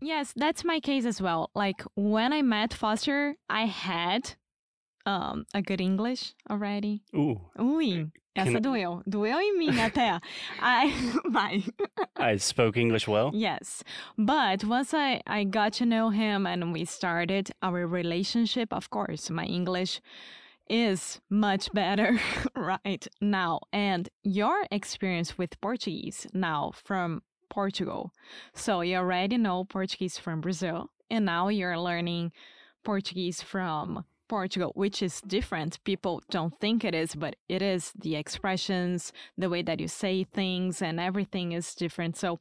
Yes, that's my case as well. Like when I met Foster, I had um, a good English already. Ooh, Ui, essa Can doeu. Doeu em mim até. I, vai. I spoke English well. Yes. But once I, I got to know him and we started our relationship, of course, my English is much better right now. And your experience with Portuguese now from Portugal. So you already know Portuguese from Brazil, and now you're learning Portuguese from Portugal, which is different. People don't think it is, but it is. The expressions, the way that you say things, and everything is different. So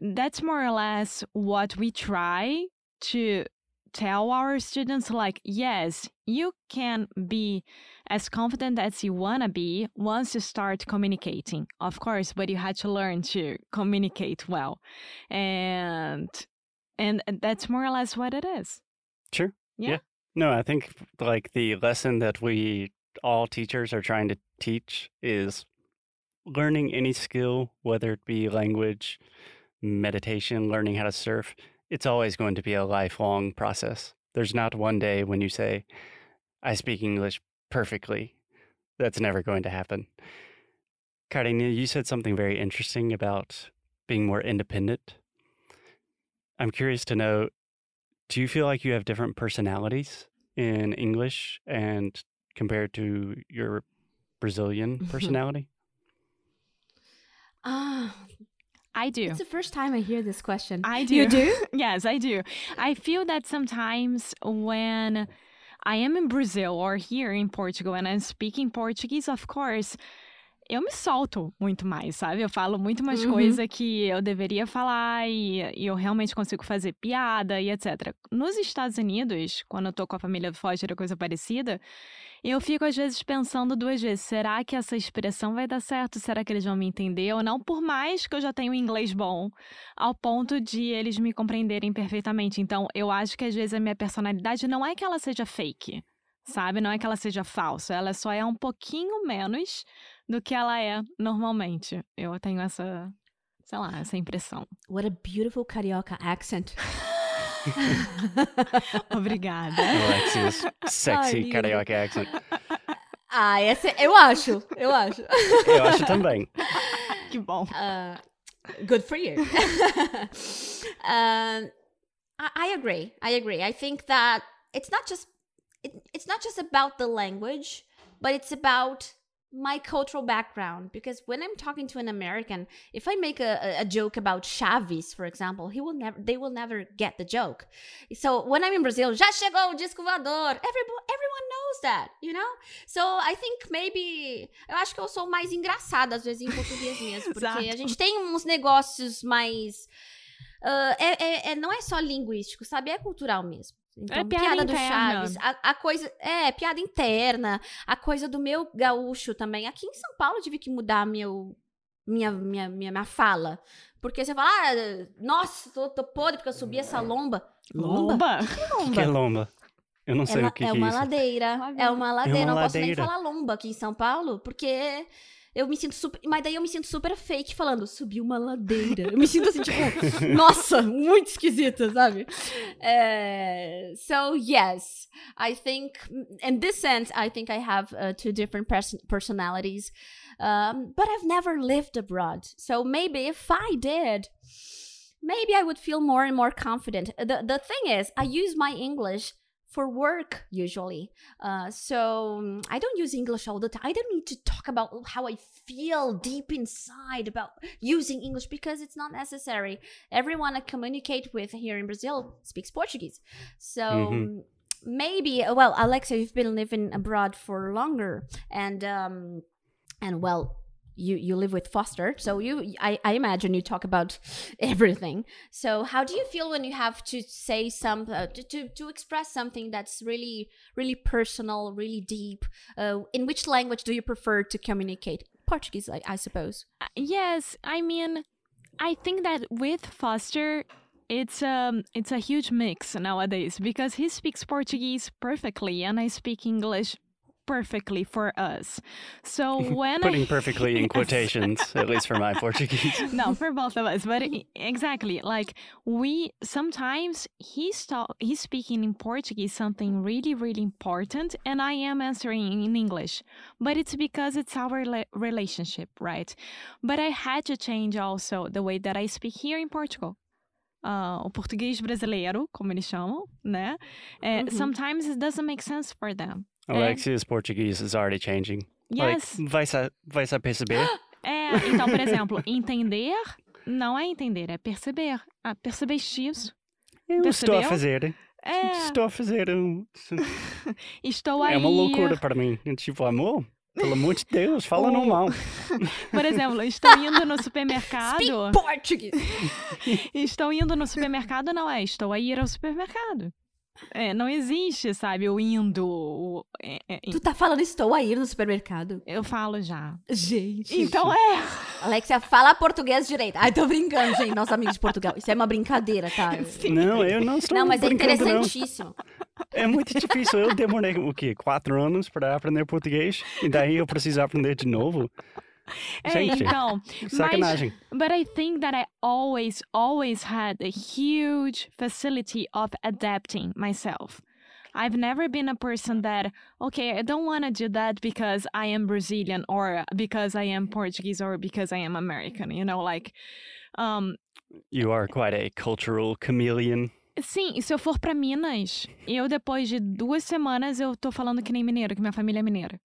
that's more or less what we try to tell our students like yes you can be as confident as you want to be once you start communicating of course but you had to learn to communicate well and and that's more or less what it is Sure. Yeah. No, I think like the lesson that we all teachers are trying to teach is learning any skill, whether it be language, meditation, learning how to surf. It's always going to be a lifelong process. There's not one day when you say, I speak English perfectly. That's never going to happen. Karina, you said something very interesting about being more independent. I'm curious to know do you feel like you have different personalities in English and compared to your Brazilian personality? Ah, i do it's the first time I hear this question. I do. You do? yes, I do. I feel that sometimes when I am in Brazil or here in Portugal and I'm speaking Portuguese, of course, eu me solto muito mais, sabe? Eu falo muito mais Uhum. coisa que eu deveria falar e, e eu realmente consigo fazer piada e etc. Nos Estados Unidos, quando eu tô com a família do Foster ou coisa parecida, eu fico às vezes pensando duas vezes: será que essa expressão vai dar certo? Será que eles vão me entender ou não? Por mais que eu já tenha um inglês bom, ao ponto de eles me compreenderem perfeitamente. Então, eu acho que às vezes a minha personalidade não é que ela seja fake, sabe? Não é que ela seja falsa. Ela só é um pouquinho menos do que ela é normalmente. Eu tenho essa, sei lá, essa impressão. What a beautiful carioca accent. Obrigada. Alexia's sexy carioca accent. ah, essa, eu acho, eu acho. Eu acho também. que bom. Uh, good for you. I, I agree. I agree. I think that it's not just it, it's not just about the language, but it's about my cultural background. Because when I'm talking to an American, if I make a, a- joke about Chaves, for example, he will never they will never get the joke. So when I'm in Brazil, já chegou o disco voador. Everyone, everyone knows that, you know. So I think maybe eu acho que eu sou mais engraçada às vezes em português mesmo, porque a gente tem uns negócios mais ah, é, é- é- não é só linguístico, sabe? É cultural mesmo. Então, É piada do interna. Chaves, a, a coisa. É, piada interna, a coisa do meu gaúcho também. Aqui em São Paulo eu tive que mudar meu, minha, minha, minha, minha fala. Porque você fala, ah, nossa, tô, tô podre porque eu subi essa lomba. Lomba? O que é lomba? Eu não sei é, o que, é que é uma isso. ladeira. Ladeira. É uma ladeira. uma não posso nem falar lomba aqui em São Paulo, porque eu me sinto super. Mas daí eu me sinto super fake falando, subi uma ladeira. Eu me sinto assim, tipo, nossa, muito esquisita, sabe? É, so, yes, I think, in this sense, I think I have uh, two different pers- personalities. Um, but I've never lived abroad. So maybe if I did, maybe I would feel more and more confident. The the thing is, I use my English for work usually. Uh, so um, I don't use English all the time. I don't need to talk about how I feel deep inside about using English because it's not necessary. Everyone I communicate with here in Brazil speaks Portuguese. So Mhm. maybe, well, Alexa, you've been living abroad for longer, and um, and well. You, you live with Foster, so you I, I imagine you talk about everything. So how do you feel when you have to say some uh, to, to express something that's really really personal, really deep? Uh, in which language do you prefer to communicate? Portuguese, I, I suppose. Uh, Yes, I mean, I think that with Foster, it's um it's a huge mix nowadays because he speaks Portuguese perfectly and I speak English perfectly for us. So when Putting I, perfectly in Yes. quotations, at least for my Portuguese. no, for both of us, but exactly like we sometimes he's talk, he's speaking in Portuguese something really really important, and I am answering in English, but it's because it's our relationship, right? But I had to change also the way that I speak here in Portugal. Uh, o português brasileiro, como eles chamam, né? Eh, Uhum. Sometimes it doesn't make sense for them. Alexia's Portuguese is already changing. Yes. Like, vai sa, vai sa perceber? É, então, por exemplo, entender não é entender, é perceber. Ah, percebeste isso? Eu estou a Percebeu? fazer. É, Estou a fazer um. estou aí. É uma loucura para mim. Tipo, amor, pelo amor de Deus, fala Oh. normal. Por exemplo, estou indo no supermercado. Speak Portuguese! Estou indo no supermercado, não é? Estou a ir ao supermercado. É, não existe, sabe, o indo. o- é, é, Tu tá falando estou a ir no supermercado? eu falo já. Gente. Então é. Alexia, fala português direito. Ai, tô brincando, gente. Nossos amigos de Portugal. Isso é uma brincadeira, tá? Não, eu não estou Não, mas é brincando, não. interessantíssimo. É muito difícil. Eu demorei, o quê? Quatro anos para aprender português? E daí eu preciso aprender de novo? Gente, então. Sacanagem. But I think that I always, always had a huge facility of adapting myself. I've never been a person that, okay, I don't want to do that because I am Brazilian or because I am Portuguese or because I am American, you know, like, um, You are quite a cultural chameleon. sim, se eu for para Minas, eu depois de duas semanas eu tô falando que nem mineiro, que minha família é mineira.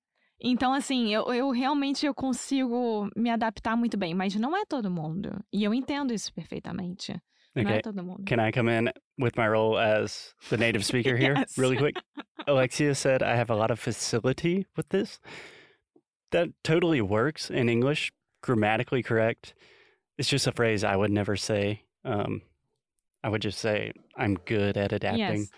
Então, assim, eu, eu realmente eu consigo me adaptar muito bem, mas não é todo mundo. E eu entendo isso perfeitamente. Não é Okay. todo mundo. Can I come in with my role as the native speaker here, Yes. really quick? Alexia said I have a lot of facility with this. That totally works in English, grammatically correct. It's just a phrase I would never say. Um, I would just say I'm good at adapting, Yes.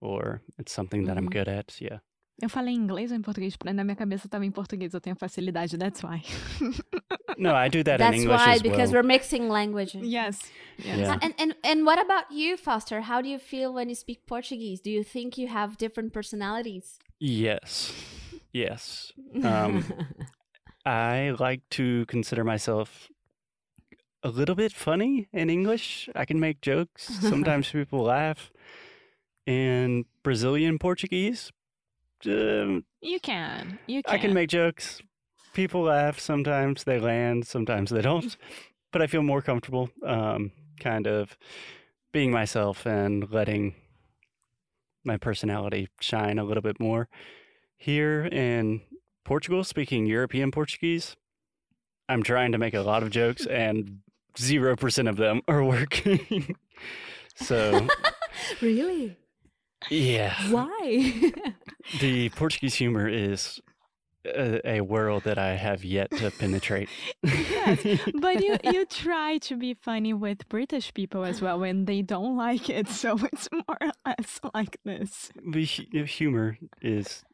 or it's something that I'm Mhm. good at. Yeah. Eu falei em inglês ou em português? Porque na minha cabeça tava em português, eu tenho facilidade, that's why. No, I do that That's in English why, as because well. we're mixing languages. yes. yes. Yeah. And, and and what about you, Foster? How do you feel when you speak Portuguese? Do you think you have different personalities? Yes. Yes. Um, I like to consider myself a little bit funny in English. I can make jokes. Sometimes people laugh. In Brazilian Portuguese, um, You can. You can. I can make jokes. People laugh. Sometimes they land. Sometimes they don't. But I feel more comfortable, um, kind of being myself and letting my personality shine a little bit more. Here in Portugal, speaking European Portuguese, I'm trying to make a lot of jokes, and zero percent of them are working. so really? Yeah, Why? the Portuguese humor is a, a world that I have yet to penetrate. Yes, but you you try to be funny with British people as well when they don't like it, so it's more or less like this. the humor is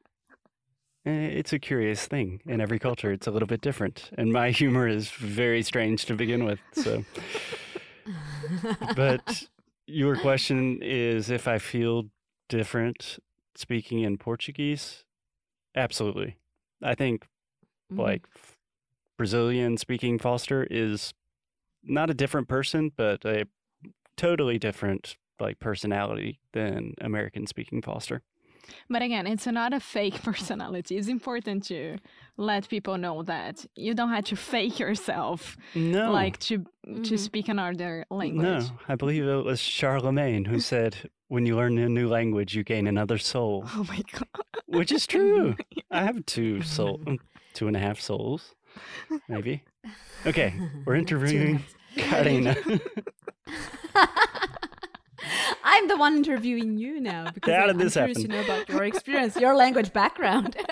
eh, it's a curious thing in every culture it's a little bit different and my humor is very strange to begin with so but your question is if i feel different speaking in portuguese? Absolutely. I think Mm-hmm. like brazilian speaking foster is not a different person but a totally different like personality than american speaking foster But again, it's not a fake personality. It's important to let people know that you don't have to fake yourself, no like to to Mhm. speak another language. No, I believe it was Charlemagne who said, "When you learn a new language, you gain another soul," Oh my god. which is true. I have two soul, two and a half souls, maybe. Okay, we're interviewing Karina. I'm the one interviewing you now because How I- did I'm this curious happen? to know about your experience, your language background.